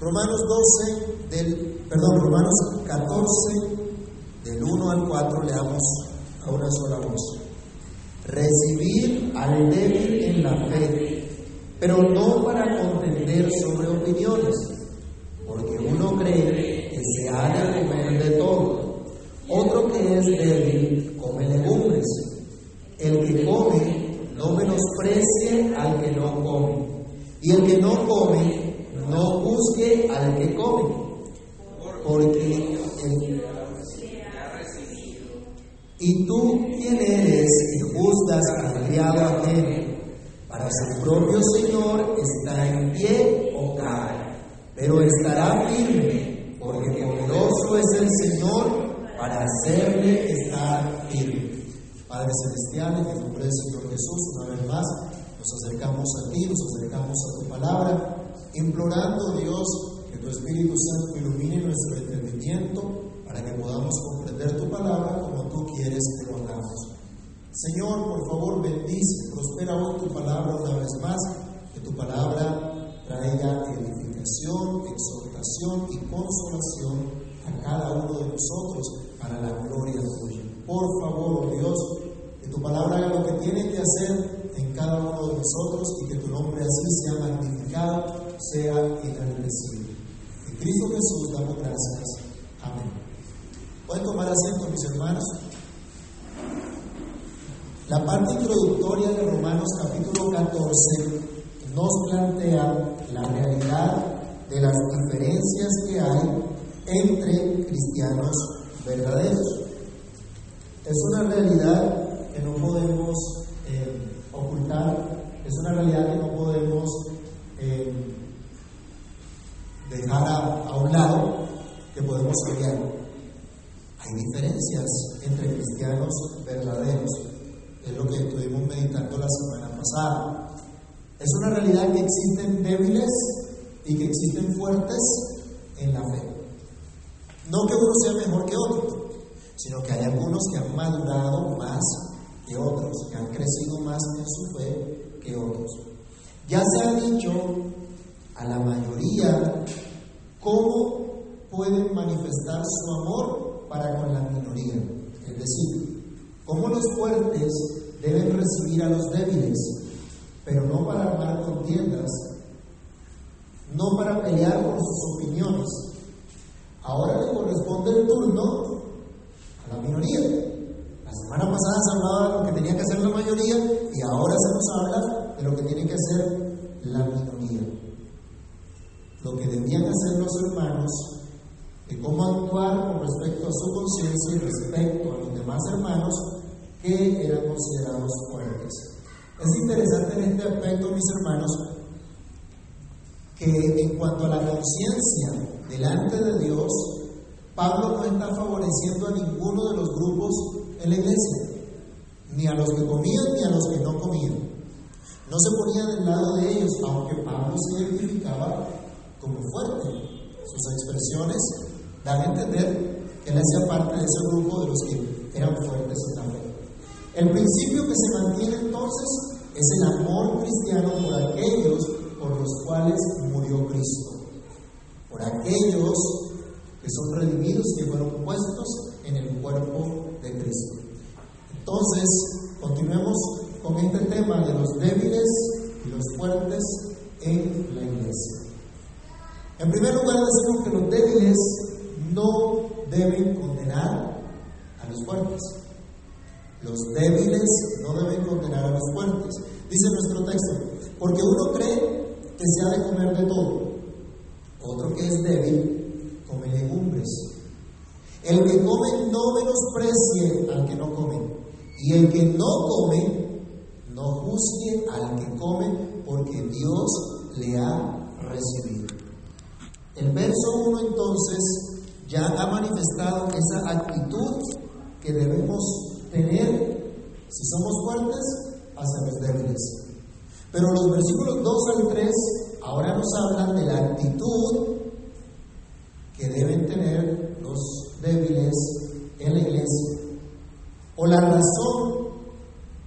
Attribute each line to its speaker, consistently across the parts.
Speaker 1: Romanos 12, del, perdón, Romanos 14, del 1 al 4, leamos a una sola voz. Recibir al débil en la fe, pero no para contender sobre opiniones, porque uno cree que se ha de comer de todo, otro que es débil come legumbres. El que come no menosprecie al que no come, y el que no come no juzgue al que come, porque el, y tú quién eres que juzgas al criado ajeno, para su propio Señor está en pie o cae, pero estará firme, porque poderoso es el Señor para hacerle estar firme. Padre Celestial, en el nombre del Señor Jesús, una vez más, nos acercamos a ti, nos acercamos a tu palabra, implorando, Dios, que tu Espíritu Santo ilumine nuestro entendimiento para que podamos comprender tu palabra como tú quieres que lo hagamos. Señor, por favor, bendice, prospera hoy tu palabra una vez más, que tu palabra traiga edificación, exhortación y consolación a cada uno de nosotros para la gloria tuya. Por favor, oh Dios, que tu palabra haga lo que tiene que hacer en cada uno de nosotros y que tu nombre así sea magnificado, sea enaltecido. En Cristo Jesús damos gracias. Amén. Pueden tomar asiento, mis hermanos. La parte introductoria de Romanos capítulo 14 nos plantea la realidad de las diferencias que hay entre cristianos verdaderos. Es una realidad que no podemos eh, ocultar, es una realidad que no podemos eh, dejar a, un lado, que podemos cambiar. Hay diferencias entre cristianos verdaderos, es lo que estuvimos meditando la semana pasada. Es una realidad que existen débiles y que existen fuertes en la fe. No que uno sea mejor que otro, sino que hay algunos que han madurado más que otros, que han crecido más en su fe que otros. Ya se ha dicho a la mayoría cómo pueden manifestar su amor para con la minoría. Es decir, cómo los fuertes deben recibir a los débiles, pero no para armar contiendas, no para pelear por sus opiniones, Ahora le corresponde el turno a la minoría. La semana pasada se hablaba de lo que tenía que hacer la mayoría y ahora se nos habla de lo que tiene que hacer la minoría. Lo que debían hacer los hermanos, de cómo actuar con respecto a su conciencia y respecto a los demás hermanos que eran considerados fuertes. Es interesante en este aspecto, mis hermanos, que en cuanto a la conciencia delante de Dios, Pablo no está favoreciendo a ninguno de los grupos en la iglesia, ni a los que comían ni a los que no comían. No se ponía del lado de ellos, aunque Pablo se identificaba como fuerte. Sus expresiones dan a entender que él hacía parte de ese grupo de los que eran fuertes en la fe. El principio que se mantiene entonces es el amor cristiano por aquellos por los cuales murió Cristo por aquellos que son redimidos, que fueron puestos en el cuerpo de Cristo. Entonces, continuemos con este tema de los débiles y los fuertes en la iglesia. En primer lugar, decimos que los débiles no deben condenar a los fuertes. Los débiles no deben condenar a los fuertes. Dice nuestro texto, porque uno cree que se ha de comer de todo otro que es débil come legumbres. El que come no menosprecie al que no come. Y el que no come, no juzgue al que come, porque Dios le ha recibido. El verso 1 entonces ya ha manifestado esa actitud que debemos tener si somos fuertes hacia los débiles. Pero los versículos 2 al 3 ahora nos hablan de la actitud que deben tener los débiles en la iglesia, o la razón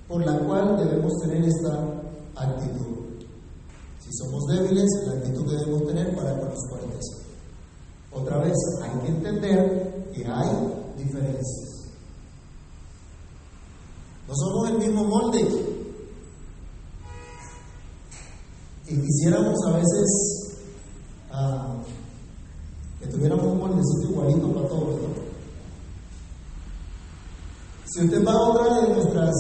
Speaker 1: por la cual debemos tener esta actitud. Somos débiles, la actitud que debemos tener para con los fuertes. otra vez, hay que entender que hay diferencias. No somos el mismo molde. Y quisiéramos a veces ah, que tuviéramos un moldecito igualito para todos. Si usted va a otra de nuestras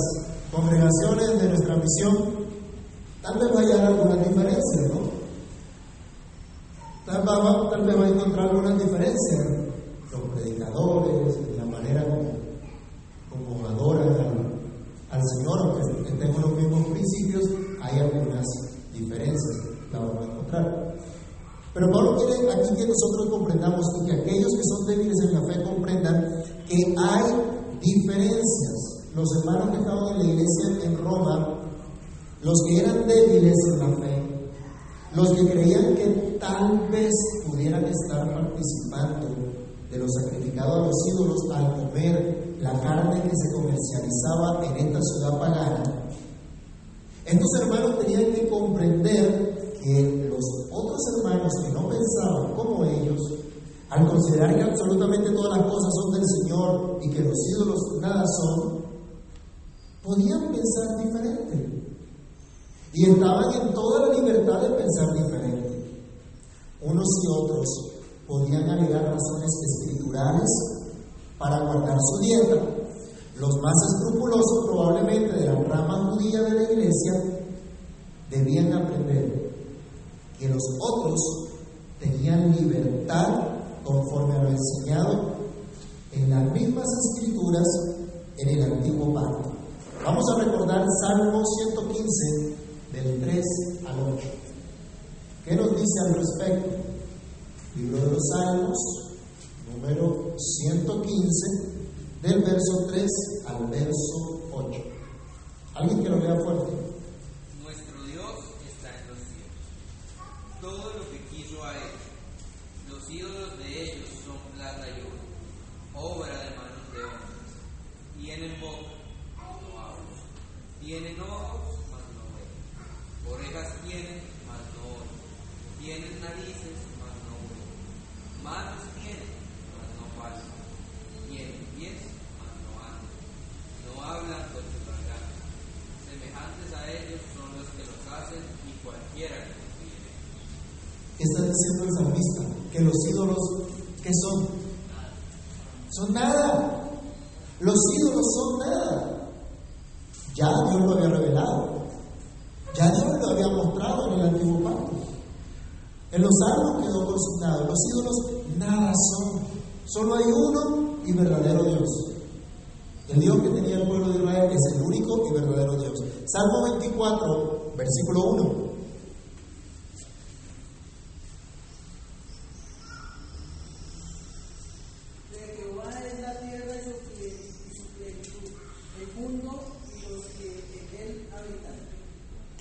Speaker 1: congregaciones, de nuestra misión, tal vez vaya a haber algunas diferencias, ¿no? Tal, vez va a encontrar algunas diferencias. Los predicadores, la manera como, adoran al, Señor, aunque tenemos los mismos principios, hay algunas diferencias, la vamos a encontrar. Pero Pablo quiere aquí que nosotros comprendamos y que aquellos que son débiles en la fe comprendan que hay diferencias. Los hermanos que estaban en la iglesia en Roma, los que eran débiles en la fe, los que creían que tal vez pudieran estar participando de lo sacrificado a los ídolos al comer la carne que se comercializaba en esta ciudad pagana, estos hermanos tenían que comprender que los otros hermanos que no pensaban como ellos, al considerar que absolutamente todas las cosas son del Señor y que los ídolos nada son, podían pensar diferente. Y estaban en toda la libertad de pensar diferente. Unos y otros podían alegar razones escriturales para guardar su dieta. Los más escrupulosos probablemente de la rama judía de la iglesia debían aprender que los otros tenían libertad conforme a lo enseñado en las mismas escrituras en el antiguo pacto. Vamos a recordar Salmo 115, del 3 al 8. ¿Qué nos dice al respecto? Libro de los Salmos, número 115, del verso 3 al verso 8. ¿Alguien que lo lea fuerte?
Speaker 2: Nuestro Dios está en los cielos. Todo lo que quiso a Él. Los ídolos de ellos son plata y oro, obra de manos de hombres. Tienen boca, no hablan. Tienen ojos, Orejas tienen, mas no oyen. Tienen narices, mas no ven. Manos tienen, mas no pasan. Tienen pies, mas no andan. No hablan con su garganta. Semejantes a ellos son los que los hacen y cualquiera que los viene.
Speaker 1: ¿Qué está salmista? Que los ídolos, ¿qué son? Son nada. Los ídolos son nada. Ya Dios lo había revelado. Ya Dios lo había mostrado en el antiguo pacto. En los salmos quedó consignado, los ídolos nada son. Solo hay uno y verdadero Dios. El Dios que tenía el pueblo de Israel es el único y verdadero Dios. Salmo 24, versículo 1.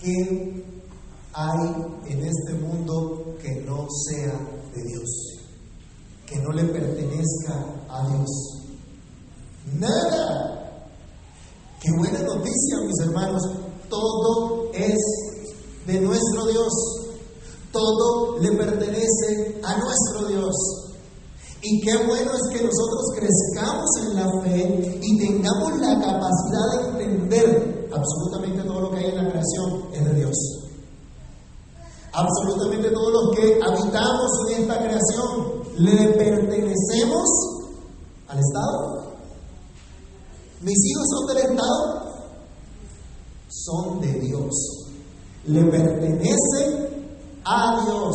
Speaker 1: ¿Qué hay en este mundo que no sea de Dios? Que no le pertenezca a Dios. Nada. Qué buena noticia, mis hermanos. Todo es de nuestro Dios. Todo le pertenece a nuestro Dios. Y qué bueno es que nosotros crezcamos en la fe y tengamos la capacidad de entender absolutamente todo lo que hay en la creación es de Dios. Absolutamente todos los que habitamos en esta creación le pertenecemos al Estado. Mis hijos son del Estado, son de Dios. Le pertenecen a Dios.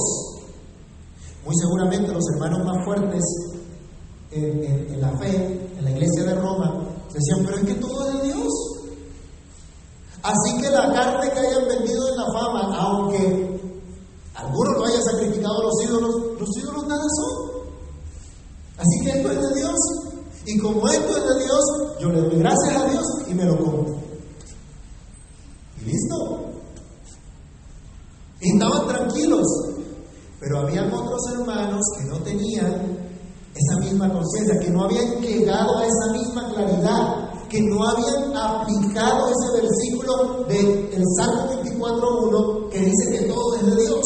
Speaker 1: Muy seguramente los hermanos más fuertes en, la fe, en la iglesia de Roma, decían, pero es que todo es de Dios. Así que la carne que hayan vendido en la fama, aunque algunos lo hayan sacrificado a los ídolos, los ídolos nada son. Así que esto es de Dios. Y como esto es de Dios, yo le doy gracias a Dios y me lo como. Y listo. Y estaban tranquilos. Pero habían otros hermanos que no tenían esa misma conciencia, que no habían llegado a esa misma claridad, que no habían aplicado ese versículo del Salmo 24.1 que dice que todo es de Dios.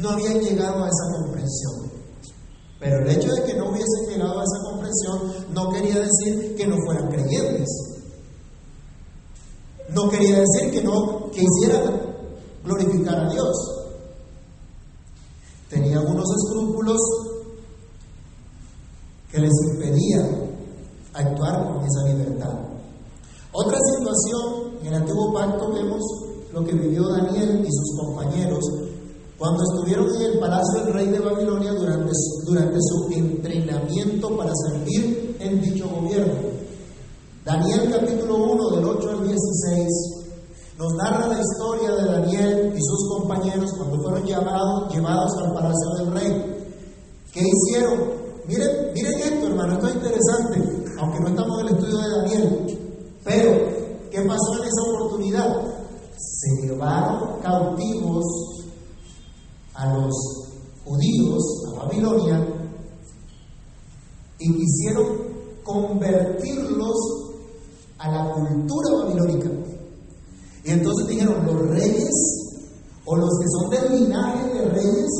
Speaker 1: No habían llegado a esa comprensión. Pero el hecho de que no hubiesen llegado a esa comprensión no quería decir que no fueran creyentes. No quería decir que no que hicieran glorificar a Dios. Tenía algunos escrúpulos que les impedían actuar con esa libertad. Otra situación, en el antiguo pacto vemos lo que vivió Daniel y sus compañeros cuando estuvieron en el palacio del rey de Babilonia durante, durante su entrenamiento para servir en dicho gobierno. Daniel capítulo 1 del 8 al 16 nos narra la historia de Daniel y sus compañeros cuando fueron llamados, llevados al palacio del rey. ¿Qué hicieron? Miren, miren esto, hermano, esto es interesante, aunque no estamos en el estudio de Daniel. Pero, ¿qué pasó en esa oportunidad? Se llevaron cautivos a los judíos, a Babilonia, y quisieron convertirlos a la cultura babilónica. Y entonces dijeron, los reyes, o los que son del linaje de reyes,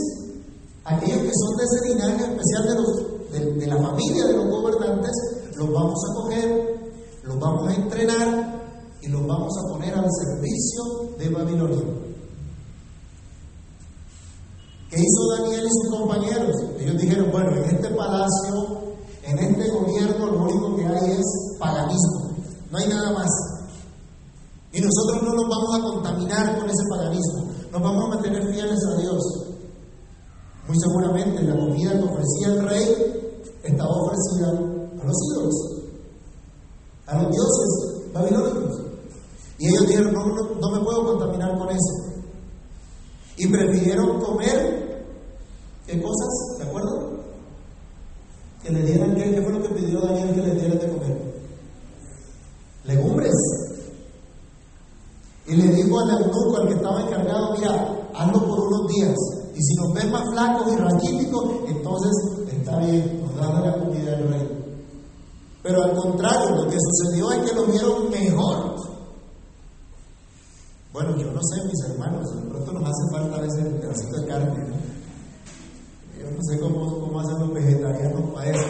Speaker 1: aquellos que son de ese linaje especial de, los, de, la familia de los gobernantes, los vamos a coger, los vamos a entrenar y los vamos a poner al servicio de Babilonia. ¿Qué hizo Daniel y sus compañeros? Ellos dijeron, bueno, en este palacio, en este gobierno, lo único que hay es paganismo, no hay nada más. Y nosotros no nos vamos a contaminar con ese paganismo, nos vamos a mantener fieles a Dios. Muy seguramente la comida que ofrecía el rey estaba ofrecida los ídolos, a los dioses babilónicos. Y ellos dijeron, no, no, no me puedo contaminar con eso. Y prefirieron comer, ¿qué cosas? ¿De acuerdo? Que le dieran, ¿qué, ¿qué fue lo que pidió Daniel que le dieran de comer? Legumbres. Y le dijo al eunuco, al que estaba encargado, mira, hazlo por unos días. Y si nos ven más flacos y raquíticos, entonces está bien, nos dan la comida del rey. Pero al contrario, lo que sucedió es que lo vieron mejor. Bueno, yo no sé, mis hermanos, de pronto nos hace falta a veces un pedacito de carne. Yo no sé cómo, cómo hacen los vegetarianos para eso.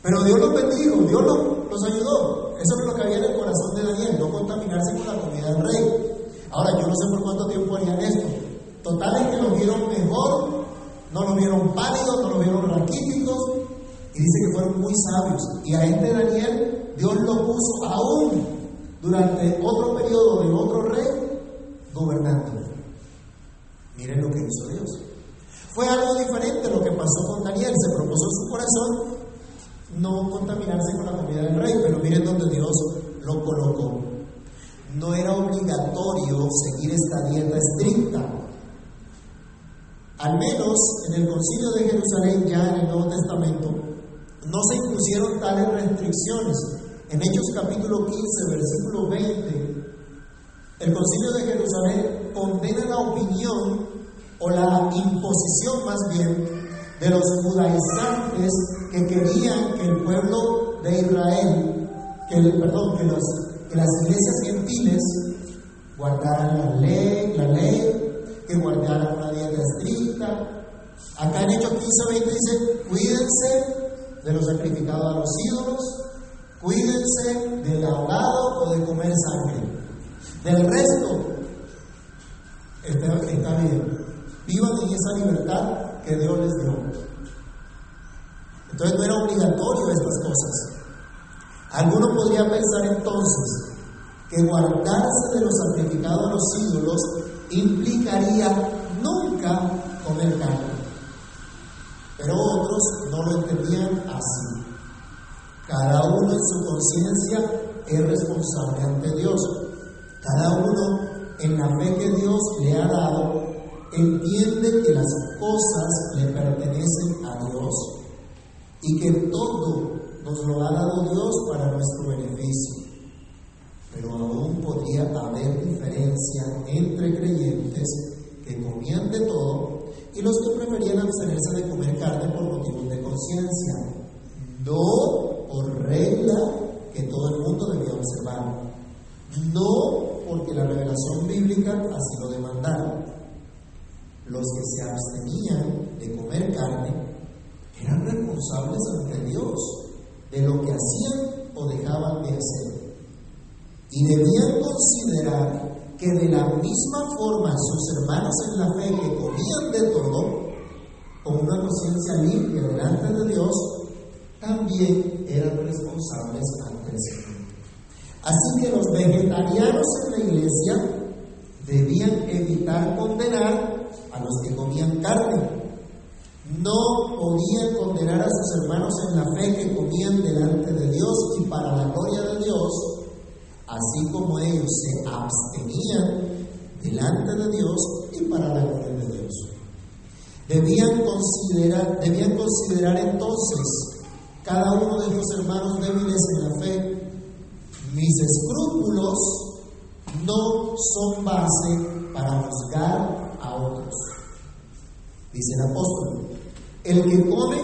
Speaker 1: Pero Dios los bendijo, Dios los, ayudó. Eso es lo que había en el corazón de Daniel, no contaminarse con la comida del rey. Ahora, yo no sé por cuánto tiempo harían esto. Total es que los vieron mejor, no los vieron pálidos, no los vieron y dice que fueron muy sabios. Y a este Daniel, Dios lo puso aún durante otro periodo de otro rey gobernando. Miren lo que hizo Dios. Fue algo diferente lo que pasó con Daniel. Se propuso en su corazón no contaminarse con la comida del rey, pero miren donde Dios lo colocó. No era obligatorio seguir esta dieta estricta. Al menos en el concilio de Jerusalén, ya en el Nuevo Testamento, En Hechos capítulo 15, versículo 20, el concilio de Jerusalén condena la opinión o la imposición más bien de los judaizantes que querían que el pueblo de Israel, que perdón, que, las iglesias gentiles guardaran la ley, la ley, que guardaran una dieta estricta. Acá en Hechos 15, 20 dice, cuídense de los sacrificados a los ídolos, cuídense del ahogado o de comer sangre. Del resto, está, bien. Vivan en esa libertad que Dios les dio. Entonces no era obligatorio estas cosas. Alguno podría pensar entonces que guardarse de los sacrificados a los ídolos implicaría nunca comer carne. Pero otros no lo entendían así. Cada uno en su conciencia es responsable ante Dios. Cada uno en la fe que Dios le ha dado entiende que las cosas le pertenecen a Dios y que todo nos lo ha dado Dios para nuestro beneficio. Pero aún podría haber diferencia entre creyentes que comían de todo y los que preferían abstenerse de comer carne por motivos de conciencia, no regla que todo el mundo debía observar, no porque la revelación bíblica así lo demandara. Los que se abstenían de comer carne eran responsables ante Dios de lo que hacían o dejaban de hacer. Y debían considerar que de la misma forma sus hermanos en la fe que comían de todo, con una conciencia limpia delante de Dios, también eran responsables ante el Señor. Así que los vegetarianos en la iglesia debían evitar condenar a los que comían carne. No podían condenar a sus hermanos en la fe que comían delante de Dios y para la gloria de Dios, así como ellos se abstenían delante de Dios y para la gloria de Dios. Debían considerar, debían considerar entonces cada uno de estos hermanos débiles en la fe, mis escrúpulos no son base para juzgar a otros. Dice el apóstol, el que come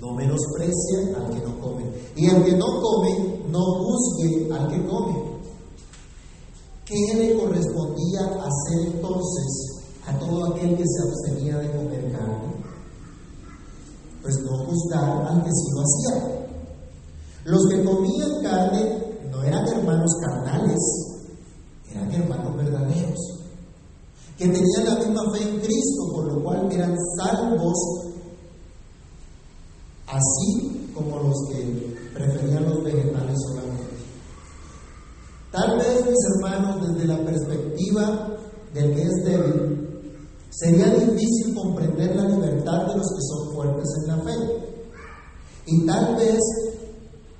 Speaker 1: no menosprecia al que no come, y el que no come no juzgue al que come. ¿Qué le correspondía hacer entonces a todo aquel que se abstenía de comer carne? Pues no juzgar al que sí lo hacía. Los que comían carne no eran hermanos carnales, eran hermanos verdaderos, que tenían la misma fe en Cristo, por lo cual eran salvos, así como los que preferían los vegetales solamente. Tal vez, mis hermanos, desde la perspectiva del que es débil, sería difícil comprender la libertad de los que son fuertes en la fe. Y tal vez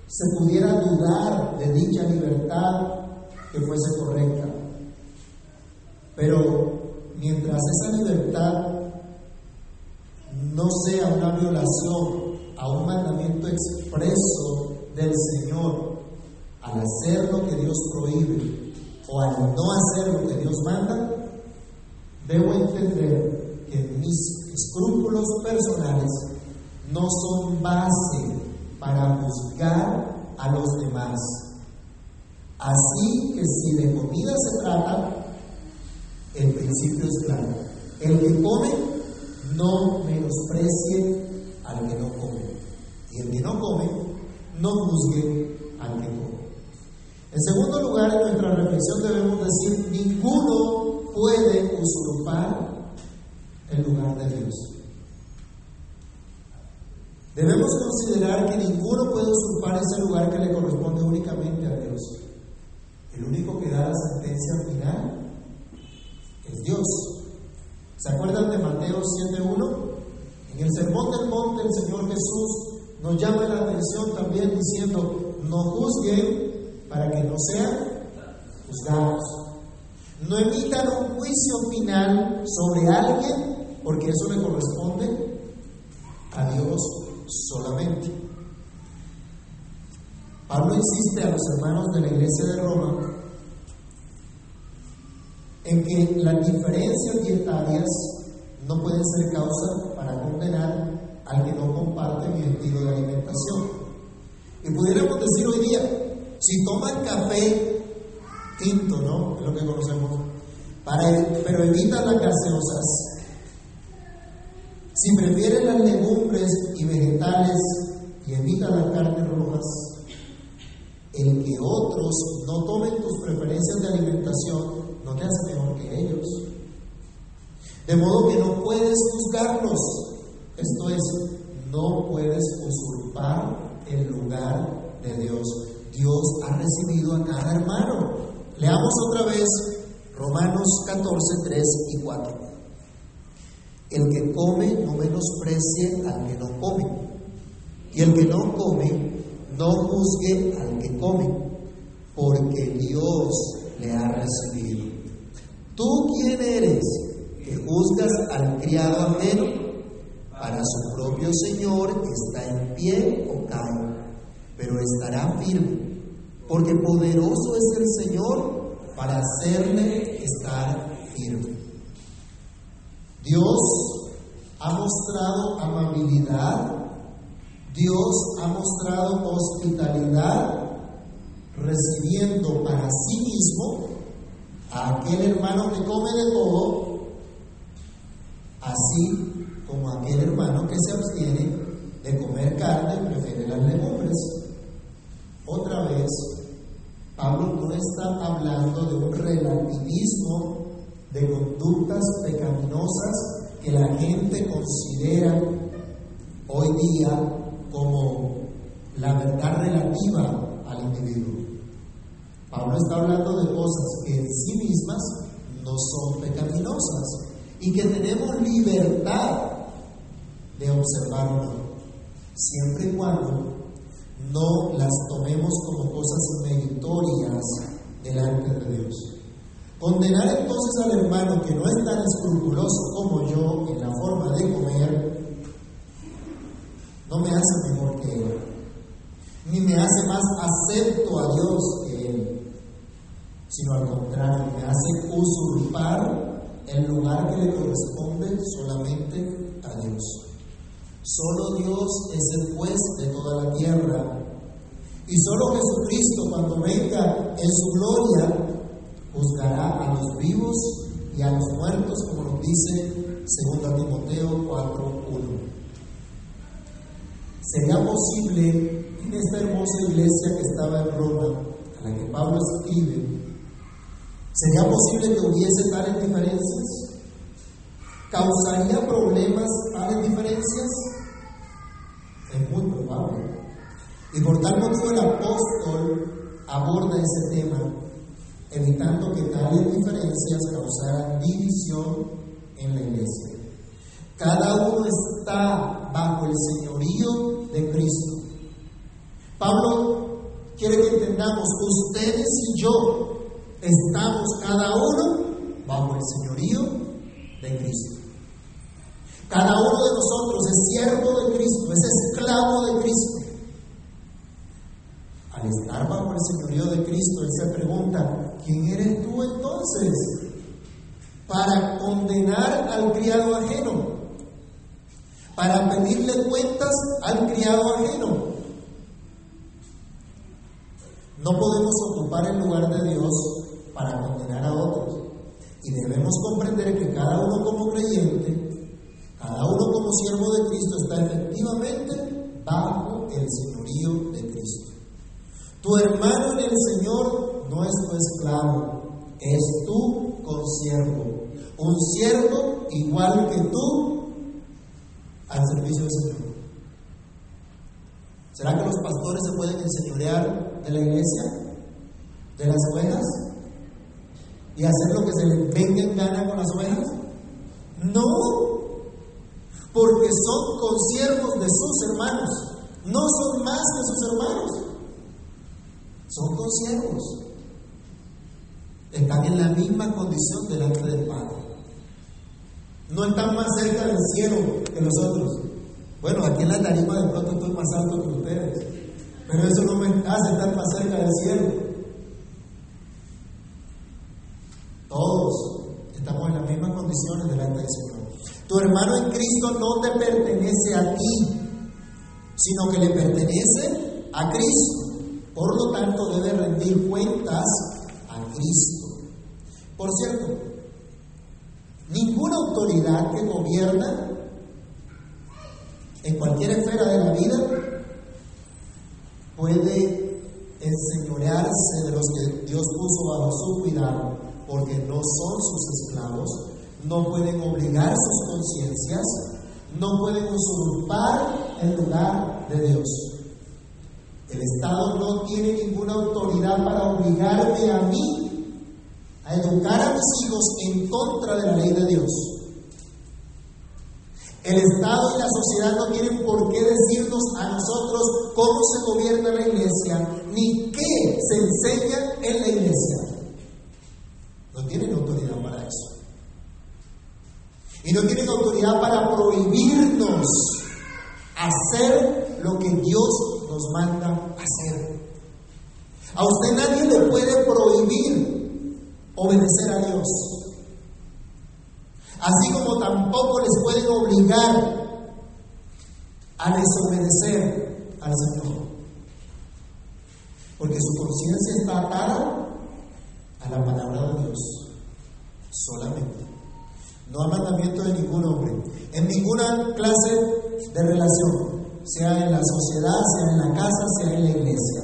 Speaker 1: se pudiera dudar de dicha libertad que fuese correcta. Pero mientras esa libertad no sea una violación a un mandamiento expreso del Señor, al hacer lo que Dios prohíbe o al no hacer lo que Dios manda, debo entender que mis escrúpulos personales no son base para juzgar a los demás. Así que si de comida se trata, el principio es claro. El que come, no menosprecie al que no come. Y el que no come, no juzgue al que come. En segundo lugar, en nuestra reflexión debemos decir, ninguno puede usurpar el lugar de Dios. Debemos considerar que ninguno puede usurpar ese lugar que le corresponde únicamente a Dios. El único que da la sentencia final es Dios. ¿Se acuerdan de Mateo 7.1? En el Sermón del Monte el Señor Jesús nos llama la atención también diciendo, no juzguen para que no sean juzgados. No emitan un juicio final sobre alguien porque eso le corresponde a Dios solamente. Pablo insiste a los hermanos de la iglesia de Roma en que las diferencias dietarias no pueden ser causa para condenar al que no comparte mi estilo de alimentación. Y pudiéramos decir hoy día, si toman café tinto, ¿no? Es lo que conocemos, para, pero evitan las gaseosas, si prefieren las legumbres y vegetales y evitan las carnes rojas, el que otros no tomen tus preferencias de alimentación no te hace mejor que ellos. De modo que no puedes juzgarlos. Esto es, no puedes usurpar el lugar de Dios. Dios ha recibido a cada hermano. Leamos otra vez Romanos 14, 3 y 4. El que come no menosprecie al que no come. Y el que no come no juzgue al que come, porque Dios le ha recibido. ¿Tú quién eres que juzgas al criado ajeno? Para su propio Señor está en pie o cae, pero estará firme, porque poderoso es el Señor para hacerle estar firme. Dios ha mostrado amabilidad, Dios ha mostrado hospitalidad, recibiendo para sí mismo a aquel hermano que come de todo, así como aquel hermano que se abstiene de comer carne y prefiere las legumbres. Otra vez, Pablo no está hablando de un relativismo de conductas pecaminosas que la gente considera hoy día como la verdad relativa al individuo. Pablo está hablando de cosas que en sí mismas no son pecaminosas y que tenemos libertad de observarlo, siempre y cuando no las tomemos como cosas meritorias delante de Dios. Condenar entonces al hermano que no es tan escrupuloso como yo en la forma de comer, no me hace mejor que él, ni me hace más acepto a Dios que él, sino al contrario, me hace usurpar el lugar que le corresponde solamente a Dios. Solo Dios es el juez de toda la tierra. Y solo Jesucristo, cuando venga en su gloria, juzgará a los vivos y a los muertos, como nos dice 2 Timoteo 4.1. ¿Sería posible en esta hermosa iglesia que estaba en Roma, a la que Pablo escribe, ¿Sería posible que hubiese tales diferencias? ¿Causaría problemas tales diferencias? Es muy probable. Y por tal motivo el apóstol aborda ese tema, evitando que tales diferencias causaran división en la iglesia. Cada uno está bajo el señorío de Cristo. Pablo quiere que entendamos, ustedes y yo Estamos cada uno bajo el señorío de Cristo. Cada uno de nosotros es siervo de Cristo, es esclavo de Cristo. Al estar bajo el señorío de Cristo, Él se pregunta, ¿quién eres tú entonces? Para condenar al criado ajeno, para pedirle cuentas al criado ajeno. No podemos ocupar el lugar de Dios para condenar a otros. Y debemos comprender que cada uno como creyente, cada uno como siervo de Cristo está efectivamente bajo el señorío de Cristo. Tu hermano en el Señor no es tu esclavo, es tu consiervo. Un siervo igual que tú al servicio del Señor. ¿Será que los pastores se pueden enseñorear de la iglesia? ¿De las ovejas? y hacer lo que se les venga en gana con las ovejas? No, porque son consiervos de sus hermanos, no son más que sus hermanos, son consiervos. Están en la misma condición delante del Padre. No están más cerca del cielo que nosotros. Bueno, aquí en la tarima de pronto estoy más alto que ustedes, pero eso no me hace estar más cerca del cielo. Todos estamos en las mismas condiciones delante del Señor. Tu hermano en Cristo no te pertenece a ti, sino que le pertenece a Cristo. Por lo tanto, debe rendir cuentas a Cristo. Por cierto, ninguna autoridad que gobierna en cualquier esfera de la vida puede enseñorearse de los que Dios puso bajo su cuidado porque no son sus esclavos, no pueden obligar sus conciencias, no pueden usurpar el lugar de Dios. El Estado no tiene ninguna autoridad para obligarme a mí a educar a mis hijos en contra de la ley de Dios. El Estado y la sociedad no tienen por qué decirnos a nosotros cómo se gobierna la iglesia, ni qué se enseña en la iglesia. No tienen autoridad para eso. Y no tienen autoridad para prohibirnos hacer lo que Dios nos manda hacer. A usted nadie le puede prohibir obedecer a Dios. Así como tampoco les pueden obligar a desobedecer al Señor. Porque su conciencia está atada a la palabra de Dios solamente. No hay mandamiento de ningún hombre. En ninguna clase de relación, sea en la sociedad, sea en la casa, sea en la iglesia.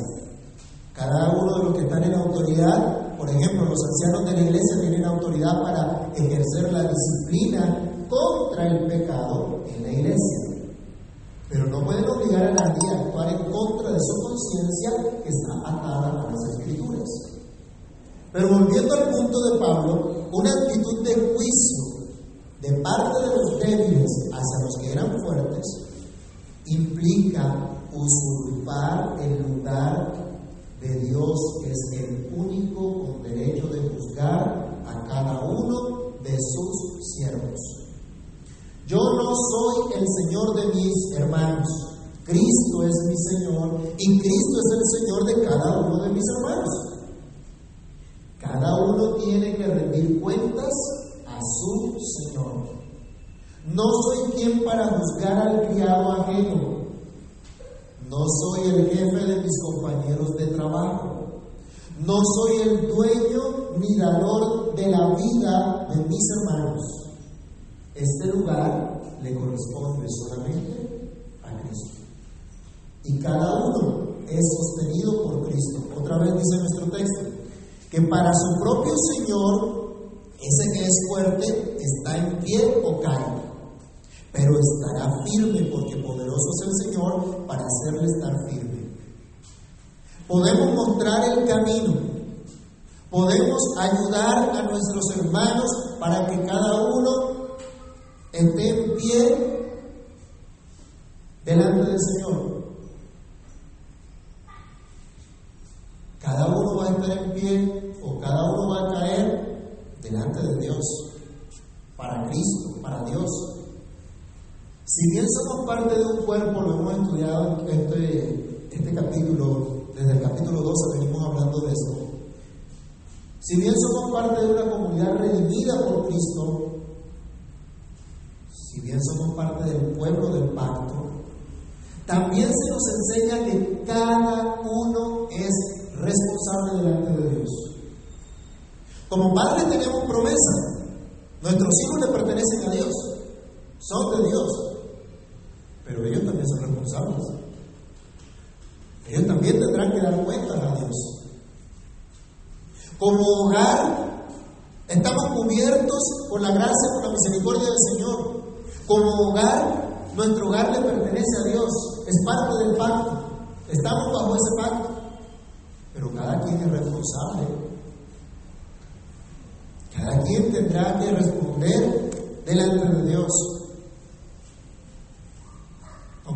Speaker 1: Cada uno de los que están en autoridad, por ejemplo, los ancianos de la iglesia tienen autoridad para ejercer la disciplina contra el pecado en la iglesia. Pero no pueden obligar a nadie a actuar en contra de su conciencia que está atada a las escrituras. Pero volviendo al punto de Pablo, una actitud de juicio de parte de los débiles hacia los que eran fuertes implica usurpar el lugar de Dios, que es el único con derecho de juzgar a cada uno de sus siervos. Yo no soy el Señor de mis hermanos. Cristo es mi Señor y Cristo es el Señor de cada uno de mis hermanos. Cada uno tiene que rendir cuentas su Señor. No soy quien para juzgar al criado ajeno. No soy el jefe de mis compañeros de trabajo. No soy el dueño ni dador de la vida de mis hermanos. Este lugar le corresponde solamente a Cristo. Y cada uno es sostenido por Cristo. Otra vez dice nuestro texto, que para su propio Señor, ese que es fuerte está en pie o cae, pero estará firme porque poderoso es el Señor para hacerle estar firme. Podemos mostrar el camino, podemos ayudar a nuestros hermanos para que cada uno esté en pie delante del Señor. Cada uno va a estar en pie o cada uno va a caer delante de Dios, para Cristo, para Dios. Si bien somos parte de un cuerpo, lo hemos estudiado este, este capítulo, desde el capítulo 12 venimos hablando de esto. Si bien somos parte de una comunidad redimida por Cristo, si bien somos parte del pueblo del pacto, también se nos enseña que cada uno es responsable delante de Dios. Como padres tenemos promesa. Nuestros hijos le pertenecen a Dios. Son de Dios. Pero ellos también son Ellos también tendrán que dar cuentas a Dios. Como hogar, estamos cubiertos por la gracia, por la misericordia del Señor. Como hogar, nuestro hogar le pertenece a Dios, es parte del pacto, estamos bajo ese pacto, pero cada quien es responsable. Cada quien tendrá que responder delante de Dios.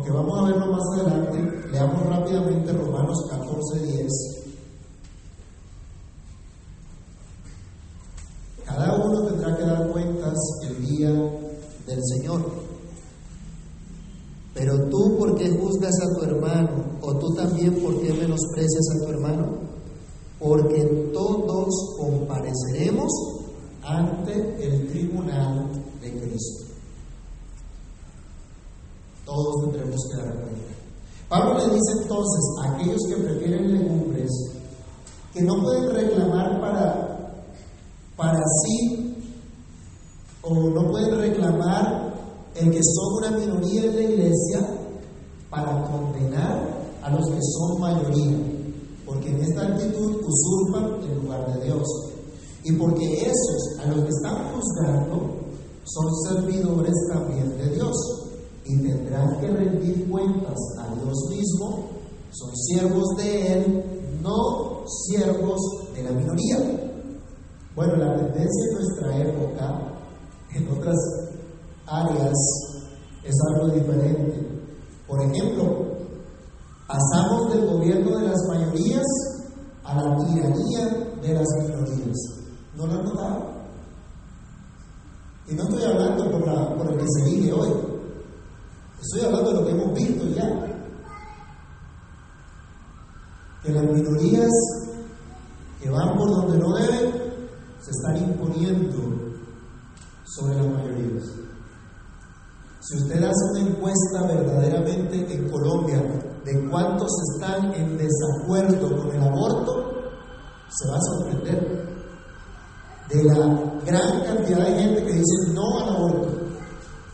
Speaker 1: Aunque vamos a verlo más adelante, leamos rápidamente Romanos 14, 10. Cada uno tendrá que dar cuentas el día del Señor. Pero tú, ¿por qué juzgas a tu hermano? ¿O tú también, por qué menosprecias a tu hermano? Porque todos compareceremos ante el tribunal de Cristo. Todos tendremos que dar cuenta. Pablo le dice entonces a aquellos que prefieren legumbres que no pueden reclamar para, para sí o no pueden reclamar el que son una minoría en la iglesia para condenar a los que son mayoría, porque en esta actitud usurpan el lugar de Dios. Y porque esos a los que están juzgando son servidores también de Dios y tendrán que rendir cuentas a Dios mismo, son siervos de Él, no siervos de la minoría. Bueno, la tendencia en nuestra época en otras áreas es algo diferente. Por ejemplo, pasamos del gobierno de las mayorías a la tiranía de las minorías. ¿No lo han notado? Y no estoy hablando por, el que se vive hoy. Estoy hablando de lo que hemos visto ya. Que las minorías que van por donde no deben se están imponiendo sobre las mayorías. Si usted hace una encuesta verdaderamente en Colombia de cuántos están en desacuerdo con el aborto, se va a sorprender. de la gran cantidad de gente que dice no al aborto.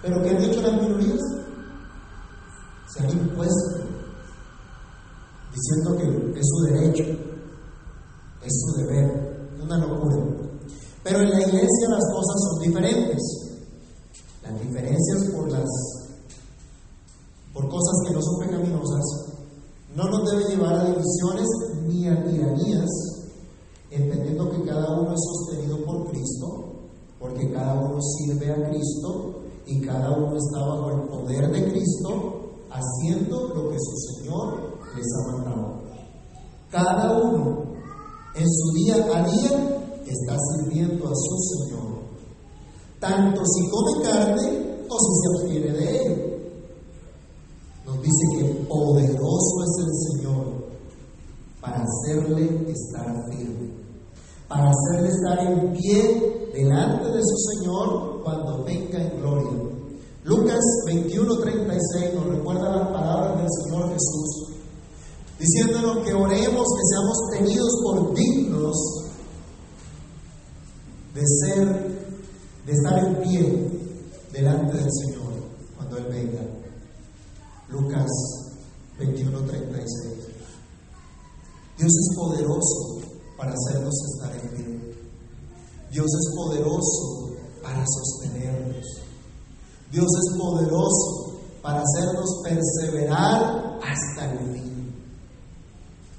Speaker 1: Pero ¿qué han hecho las minorías? Se han impuesto, diciendo que es su derecho, es su deber, una locura. Pero en la iglesia las cosas son diferentes. Las diferencias por las por cosas que no son pecaminosas no nos debe llevar a divisiones ni a tiranías, entendiendo que cada uno es sostenido por Cristo, porque cada uno sirve a Cristo y cada uno está bajo el poder de Cristo, haciendo lo que su Señor les ha mandado. Cada uno en su día a día está sirviendo a su Señor, tanto si come carne o si se abstiene de él. Nos dice que poderoso es el Señor para hacerle estar firme, para hacerle estar en pie delante de su Señor cuando venga en gloria. Lucas 21:36 nos recuerda las palabras del Señor Jesús, diciéndonos que oremos, que seamos tenidos por dignos de ser, de estar en pie delante del Señor cuando Él venga. Lucas 21:36. Dios es poderoso para hacernos estar en pie. Dios es poderoso para sostenernos. Dios es poderoso para hacernos perseverar hasta el fin.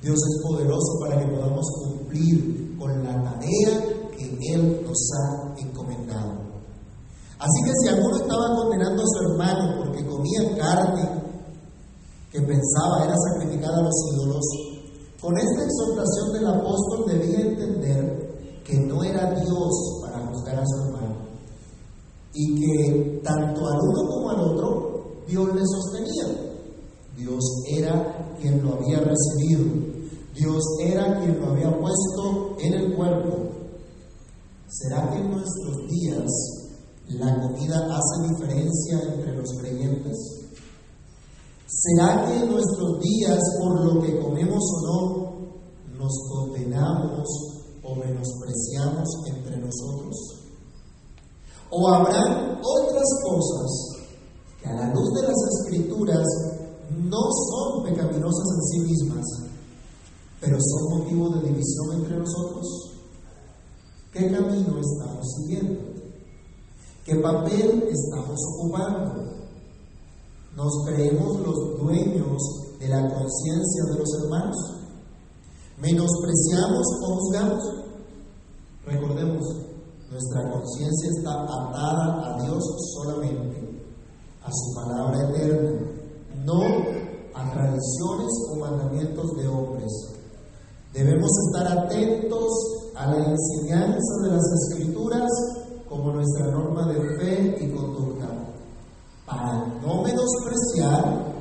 Speaker 1: Dios es poderoso para que podamos cumplir con la tarea que Él nos ha encomendado. Así que si alguno estaba condenando a su hermano porque comía carne que pensaba era sacrificada a los ídolos, con esta exhortación del apóstol debía entender que no era Dios para juzgar a su hermano y que tanto al uno como al otro Dios le sostenía. Dios era quien lo había recibido. Dios era quien lo había puesto en el cuerpo. ¿Será que en nuestros días la comida hace diferencia entre los creyentes? ¿Será que en nuestros días, por lo que comemos o no, nos condenamos o menospreciamos entre nosotros? ¿O habrán otras cosas que a la luz de las escrituras no son pecaminosas en sí mismas, pero son motivo de división entre nosotros? ¿Qué camino estamos siguiendo? ¿Qué papel estamos ocupando? ¿Nos creemos los dueños de la conciencia de los hermanos? ¿Menospreciamos o juzgamos? Recordemos, nuestra conciencia está atada a Dios solamente, a su palabra eterna, no a tradiciones o mandamientos de hombres. Debemos estar atentos a la enseñanza de las escrituras como nuestra norma de fe y conducta, para no menospreciar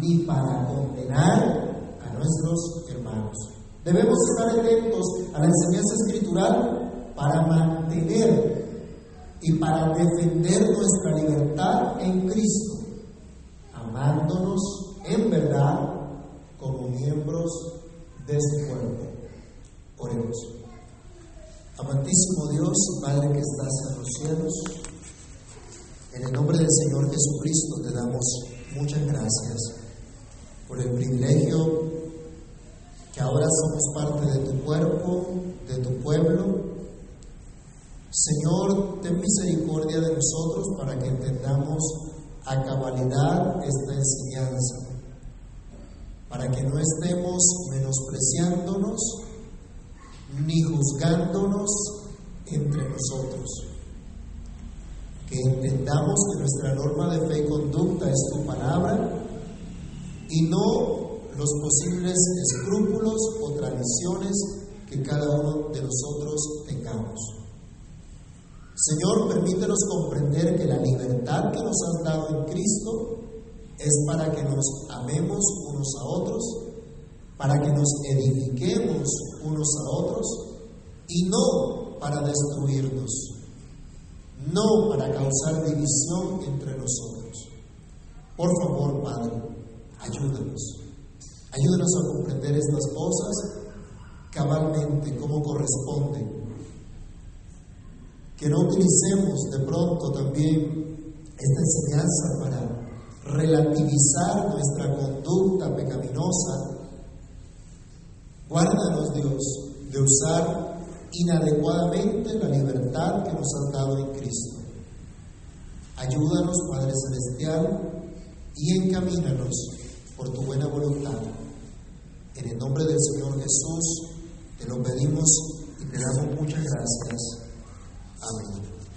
Speaker 1: ni para condenar a nuestros hermanos. Debemos estar atentos a la enseñanza escritural para mantener y para defender nuestra libertad en Cristo, amándonos en verdad como miembros de este cuerpo. Oremos. Amantísimo Dios, Padre que estás en los cielos, en el nombre del Señor Jesucristo te damos muchas gracias por el privilegio que ahora somos parte de tu cuerpo, de tu pueblo. Señor, ten misericordia de nosotros para que entendamos a cabalidad esta enseñanza, para que no estemos menospreciándonos ni juzgándonos entre nosotros. Que entendamos que nuestra norma de fe y conducta es tu palabra y no los posibles escrúpulos o tradiciones que cada uno de nosotros tengamos. Señor, permítenos comprender que la libertad que nos has dado en Cristo es para que nos amemos unos a otros, para que nos edifiquemos unos a otros y no para destruirnos, no para causar división entre nosotros. Por favor, Padre, ayúdanos. Ayúdanos a comprender estas cosas cabalmente, como corresponde. Que no utilicemos de pronto también esta enseñanza para relativizar nuestra conducta pecaminosa. Guárdanos, Dios, de usar inadecuadamente la libertad que nos has dado en Cristo. Ayúdanos, Padre Celestial, y encamínanos por tu buena voluntad. En el nombre del Señor Jesús te lo pedimos y te damos muchas gracias. Amén.